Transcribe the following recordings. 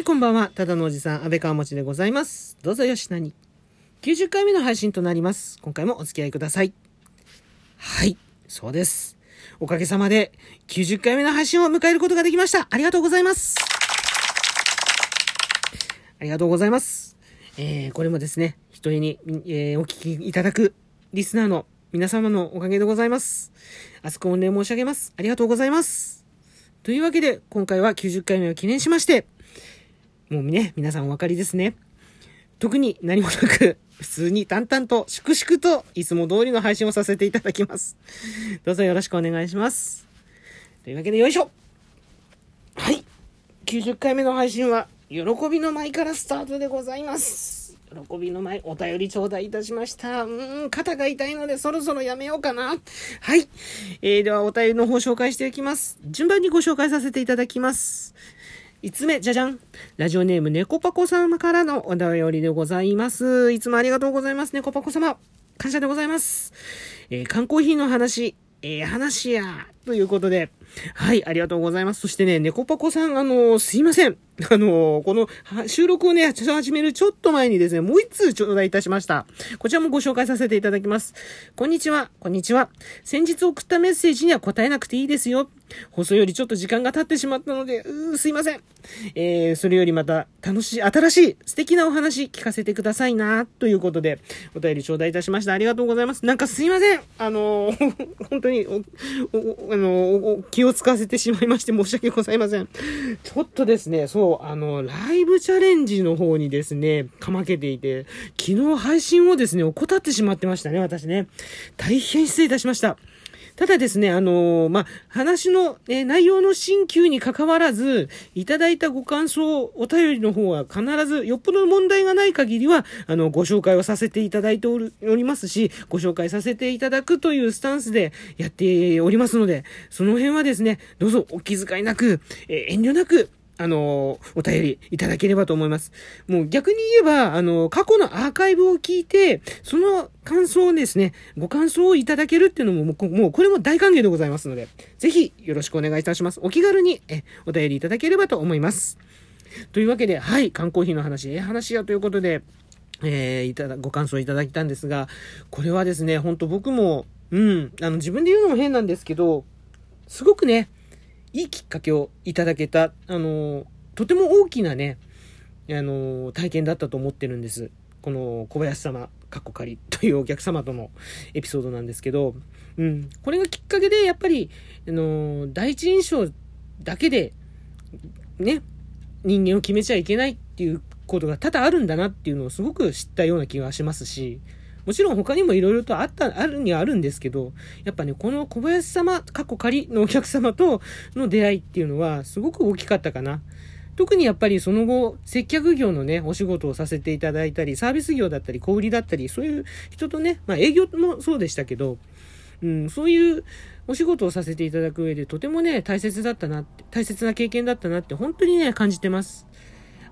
はい、こんばんは。ただのおじさん、安倍川持でございます。どうぞよしなに。90回目の配信となります。今回もお付き合いください。はい、そうです。おかげさまで90回目の配信を迎えることができました。ありがとうございます。ありがとうございます。えー、これもですね、一人に、えーお聞きいただくリスナーの皆様のおかげでございます。厚く御礼申し上げます。ありがとうございます。というわけで、今回は90回目を記念しまして、もうね、皆さんお分かりですね。特に何もなく、普通に淡々と、粛々と、いつも通りの配信をさせていただきます。どうぞよろしくお願いします。というわけで、よいしょはい。90回目の配信は、喜びの舞からスタートでございます。喜びの舞、お便り頂戴いたしました。うーん、肩が痛いのでそろそろやめようかな。はい。えー、ではお便りの方紹介していきます。順番にご紹介させていただきます。5つ目、じゃじゃん。ラジオネーム、猫パコ様からのお便りでございます。いつもありがとうございます、猫パコ様。感謝でございます。えー缶コーヒーの話、えー話や、ということで、はい、ありがとうございます。そしてね、猫パコさん、あのすいません。あのこの収録をね、始めるちょっと前にですね、もう一通頂戴いたしました。こちらもご紹介させていただきます。こんにちは、こんにちは。先日送ったメッセージには答えなくていいですよ。放送よりちょっと時間が経ってしまったので、うー、すいません。えー、それよりまた楽しい、新しい、素敵なお話聞かせてくださいな、ということで、お便り頂戴いたしました。ありがとうございます。なんかすいません。あのー 本当にお、お、あの気を使わせてしまいまして申し訳ございません。ちょっとですね、そう、あの、ライブチャレンジの方にですね、かまけていて、昨日配信をですね、怠ってしまってましたね、私ね。大変失礼いたしました。ただですね、あのーまあ、話の、えー内容の新旧に関わらず、いただいたご感想、お便りの方は必ず、よっぽど問題がない限りは、あの、ご紹介をさせていただいておるおりますし、ご紹介させていただくというスタンスでやっておりますので、その辺はですね、どうぞお気遣いなく、えー遠慮なく、あの、お便りいただければと思います。もう逆に言えば、あの、過去のアーカイブを聞いて、その感想をですね、ご感想をいただけるっていうのも、もうこれも大歓迎でございますので、ぜひよろしくお願いいたします。お気軽に、え、お便りいただければと思います。というわけで、はい、缶コーヒーの話、ええ話やということで、えーいただ、ご感想いただいたんですが、これはですね、本当僕も、うん、あの、自分で言うのも変なんですけど、すごくね、いいきっかけをいただけた、あの、とても大きなね、あの、体験だったと思ってるんです。この小林様、かっこ仮というお客様とのエピソードなんですけど、うん、これがきっかけで、やっぱり、あの、第一印象だけで、ね、人間を決めちゃいけないっていうことが多々あるんだなっていうのをすごく知ったような気がしますし、もちろん他にもいろいろとあった、あるにはあるんですけど、やっぱね、この小林様、過去仮のお客様との出会いっていうのはすごく大きかったかな。特にやっぱりその後、接客業のね、お仕事をさせていただいたり、サービス業だったり、小売りだったり、そういう人とね、まあ営業もそうでしたけど、うん、そういうお仕事をさせていただく上でとてもね、大切だったなって、大切な経験だったなって本当にね、感じてます。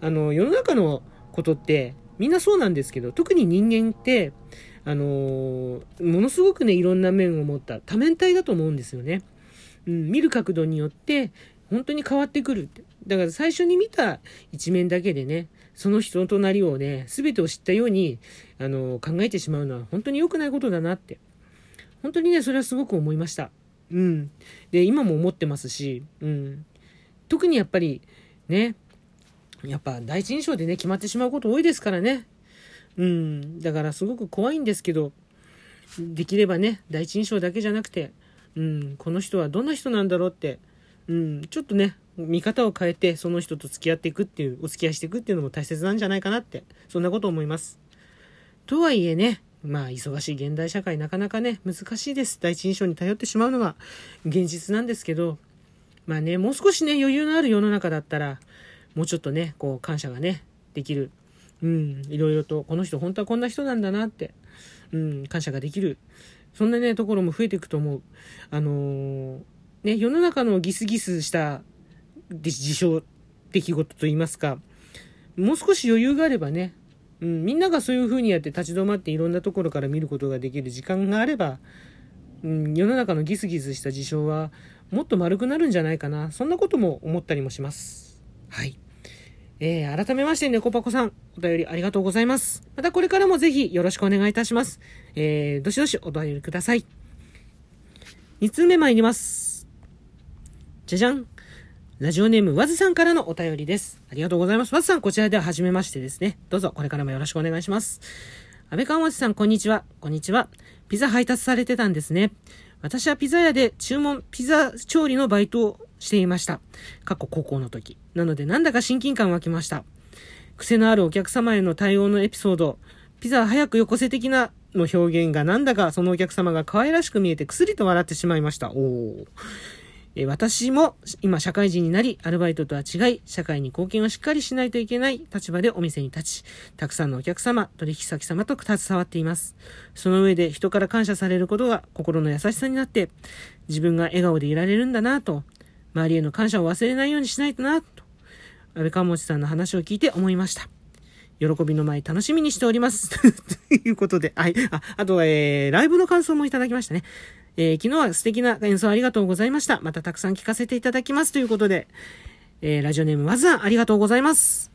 あの、世の中のことってみんなそうなんですけど、特に人間って、あのーものすごくね、いろんな面を持った多面体だと思うんですよね。うん、見る角度によって本当に変わってくる。だから最初に見た一面だけでね、その人となりをね、全てを知ったように、あのー考えてしまうのは本当に良くないことだなって。本当にね、それはすごく思いました。うん。で、今も思ってますし、うん。特にやっぱり、ね、やっぱ第一印象でね、決まってしまうこと多いですからね。うん。だからすごく怖いんですけど、できればね、第一印象だけじゃなくて、うん、この人はどんな人なんだろうって、うん、ちょっとね、見方を変えて、その人と付き合っていくっていう、お付き合いしていくっていうのも大切なんじゃないかなって、そんなこと思います。とはいえね、まあ、忙しい現代社会なかなかね、難しいです。第一印象に頼ってしまうのが現実なんですけど、まあね、もう少しね、余裕のある世の中だったら、もうちょっとね、こう、感謝がね、できる。うん、いろいろと、この人本当はこんな人なんだなって、うん、感謝ができる。そんなね、ところも増えていくと思う。あのーね、世の中のギスギスした事象、出来事といいますか、もう少し余裕があればね、うん、みんながそういう風にやって立ち止まっていろんなところから見ることができる時間があれば、うん、世の中のギスギスした事象はもっと丸くなるんじゃないかな。そんなことも思ったりもします。はい。えー、改めまして、猫パコさん、お便りありがとうございます。またこれからもぜひよろしくお願いいたします。えー、どしどしお便りください。2通目参ります。じゃじゃん。ラジオネーム、わずさんからのお便りです。ありがとうございます。わずさん、こちらでは初めましてですね。どうぞ、これからもよろしくお願いします。安倍川町さん、こんにちは。こんにちは。ピザ配達されてたんですね。私はピザ屋で注文、ピザ調理のバイトをしていました。過去高校の時。なのでなんだか親近感湧きました。癖のあるお客様への対応のエピソード、ピザ早くよこせ的なの表現がなんだかそのお客様が可愛らしく見えてくすりと笑ってしまいました。おー。え私も今社会人になり、アルバイトとは違い、社会に貢献をしっかりしないといけない立場でお店に立ち、たくさんのお客様、取引先様と携わっています。その上で人から感謝されることが心の優しさになって、自分が笑顔でいられるんだなと、周りへの感謝を忘れないようにしないとな、と、安倍川持さんの話を聞いて思いました。喜びの舞楽しみにしております。ということで、はい。あ、あとは、えー、ライブの感想もいただきましたね。えー、昨日は素敵な演奏ありがとうございました。またたくさん聞かせていただきますということで、えー、ラジオネームまずはありがとうございます。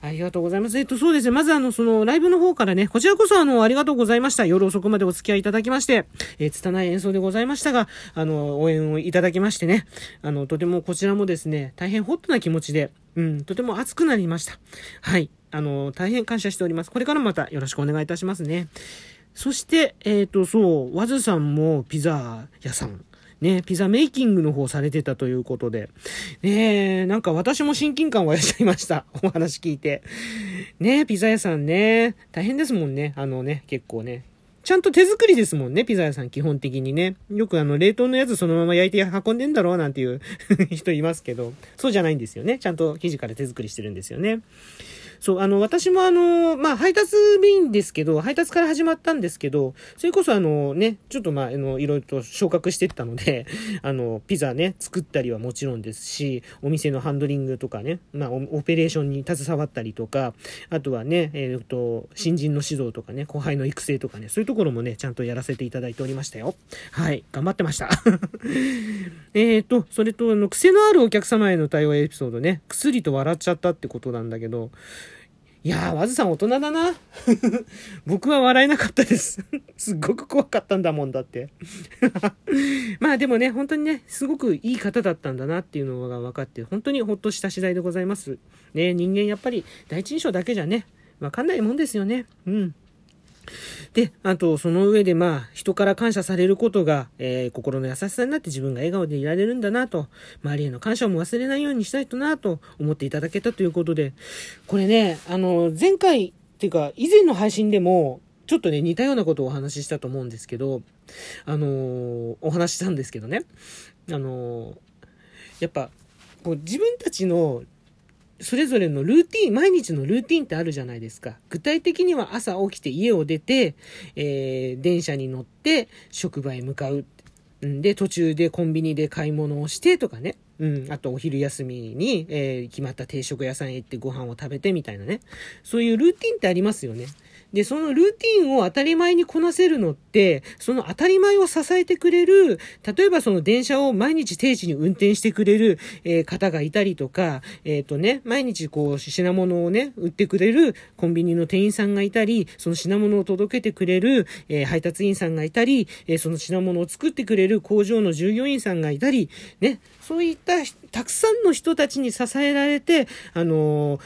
ありがとうございます。えっと、そうですね。まずあの、その、ライブの方からね、こちらこそあの、ありがとうございました。夜遅くまでお付き合いいただきまして、えー、拙い演奏でございましたが、あの、応援をいただきましてね、あの、とてもこちらもですね、大変ホットな気持ちで、うん、とても熱くなりました。はい。あの、大変感謝しております。これからもまたよろしくお願いいたしますね。そして、えっ、ー、と、そう、ワズさんもピザ屋さん、ね、ピザメイキングの方されてたということで、ねなんか私も親近感湧いちゃいました。お話聞いて。ねピザ屋さんね、大変ですもんね。あのね、結構ね。ちゃんと手作りですもんね、ピザ屋さん基本的にね。よくあの、冷凍のやつそのまま焼いて運んでんだろうなんていう 人いますけど、そうじゃないんですよね。ちゃんと生地から手作りしてるんですよね。そう、あの、私もあの、まあ、配達便ですけど、配達から始まったんですけど、それこそあのね、ちょっとまあ、あの、いろいろと昇格してったので、あの、ピザね、作ったりはもちろんですし、お店のハンドリングとかね、まあ、オペレーションに携わったりとか、あとはね、えっ、ー、と、新人の指導とかね、後輩の育成とかね、そういうところもね、ちゃんとやらせていただいておりましたよ。はい、頑張ってました。えっと、それと、あの、癖のあるお客様への対応エピソードね、薬と笑っちゃったってことなんだけど、いやー、わずさん大人だな。僕は笑えなかったです。すっごく怖かったんだもんだって。まあでもね、本当にね、すごくいい方だったんだなっていうのが分かって、本当にほっとした次第でございます。ね、人間やっぱり第一印象だけじゃね、わかんないもんですよね。うん。で、あと、その上で、まあ、人から感謝されることが、えー、心の優しさになって自分が笑顔でいられるんだなと、周りへの感謝も忘れないようにしたいとなと思っていただけたということで、これね、あの、前回、っていうか、以前の配信でも、ちょっとね、似たようなことをお話ししたと思うんですけど、あのー、お話ししたんですけどね、あのー、やっぱ、こう自分たちのそれぞれのルーティン、毎日のルーティンってあるじゃないですか。具体的には朝起きて家を出て、えー、電車に乗って職場へ向かう。で、途中でコンビニで買い物をしてとかね。うん、あとお昼休みに、えー、決まった定食屋さんへ行ってご飯を食べてみたいなね。そういうルーティンってありますよね。で、そのルーティンを当たり前にこなせるのって、その当たり前を支えてくれる、例えばその電車を毎日定時に運転してくれる、えー、方がいたりとか、えっ、ー、とね、毎日こう品物をね、売ってくれるコンビニの店員さんがいたり、その品物を届けてくれる、えー、配達員さんがいたり、えその品物を作ってくれる工場の従業員さんがいたり、ね、そういったたくさんの人たちに支えられて、あの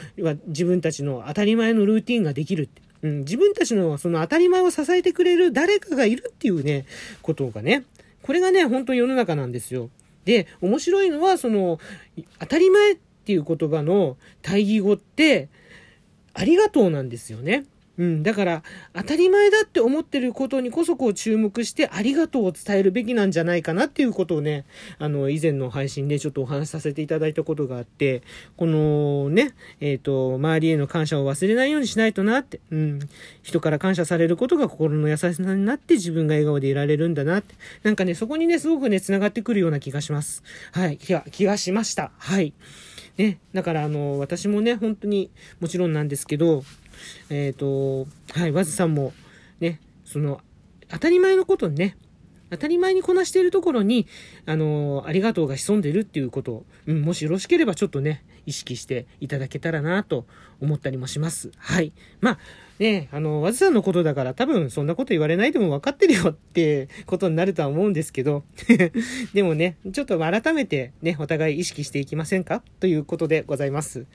自分たちの当たり前のルーティンができるって。うん、自分たちのその当たり前を支えてくれる誰かがいるっていうね、ことがね、これがね、本当に世の中なんですよ。で、面白いのは、その、当たり前っていう言葉の対義語って、ありがとうなんですよね。うん、だから、当たり前だって思ってることにこそこう注目して、ありがとうを伝えるべきなんじゃないかなっていうことをね、あの、以前の配信でちょっとお話しさせていただいたことがあって、このね、えっ、ー、と、周りへの感謝を忘れないようにしないとなって、うん、人から感謝されることが心の優しさになって自分が笑顔でいられるんだなって、なんかね、そこにね、すごくね、繋がってくるような気がします。はい、気が、気がしました。はい。ね、だからあの、私もね、本当にもちろんなんですけど、えっ、ー、と、はい、わずさんも、ね、その、当たり前のことにね、当たり前にこなしているところに、あの、ありがとうが潜んでるっていうことを、うん、もしよろしければちょっとね、意識していただけたらなと思ったりもします。はい。まあ、ね、あの、わずさんのことだから多分そんなこと言われないでも分かってるよってことになるとは思うんですけど、でもね、ちょっと改めてね、お互い意識していきませんか？ということでございます。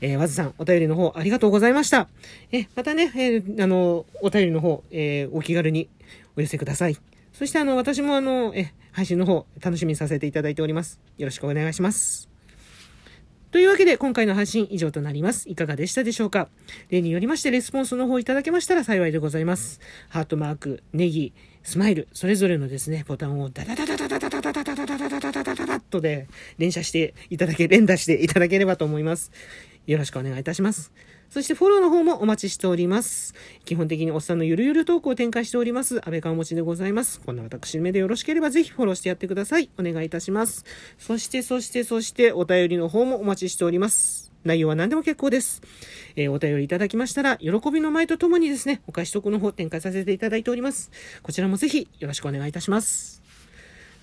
えー、わずさん、お便りの方ありがとうございました。え、またね、えー、あの、お便りの方、えー、お気軽にお寄せください。そしてあの、私もあの、え、配信の方、楽しみにさせていただいております。よろしくお願いします。というわけで、今回の配信以上となります。いかがでしたでしょうか例によりまして、レスポンスの方いただけましたら幸いでございます。ハートマーク、ネギ、スマイル、それぞれのですね、ボタンをダダダダダダダダダダダダダダダダダダダとで連射していただけ、連打していただければと思います。よろしくお願いいたします。そしてフォローの方もお待ちしております。基本的におっさんのゆるゆるトークを展開しております、安倍川持ちでございます。こんな私目でよろしければぜひフォローしてやってください。お願いいたします。そして、そして、そして、お便りの方もお待ちしております。内容は何でも結構です。えー、お便りいただきましたら、喜びの舞とともにですね、お返しトークの方展開させていただいております。こちらもぜひよろしくお願いいたします。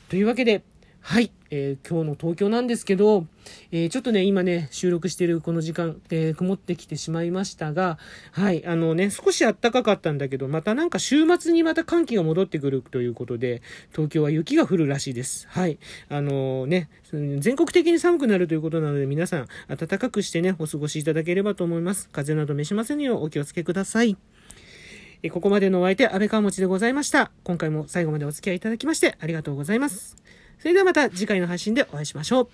というわけで、はい、えー、今日の東京なんですけど、えー、ちょっとね、今ね、収録してるこの時間、えー、曇ってきてしまいましたが、はい、あのね、少し暖かかったんだけど、またなんか週末にまた寒気が戻ってくるということで、東京は雪が降るらしいです。はい、あのね、全国的に寒くなるということなので、皆さん、暖かくしてね、お過ごしいただければと思います。風邪など召しませんようお気をつけください。えここまでのお相手、安倍川持ちでございました。今回も最後までお付き合いいただきましてありがとうございます。それではまた次回の配信でお会いしましょう。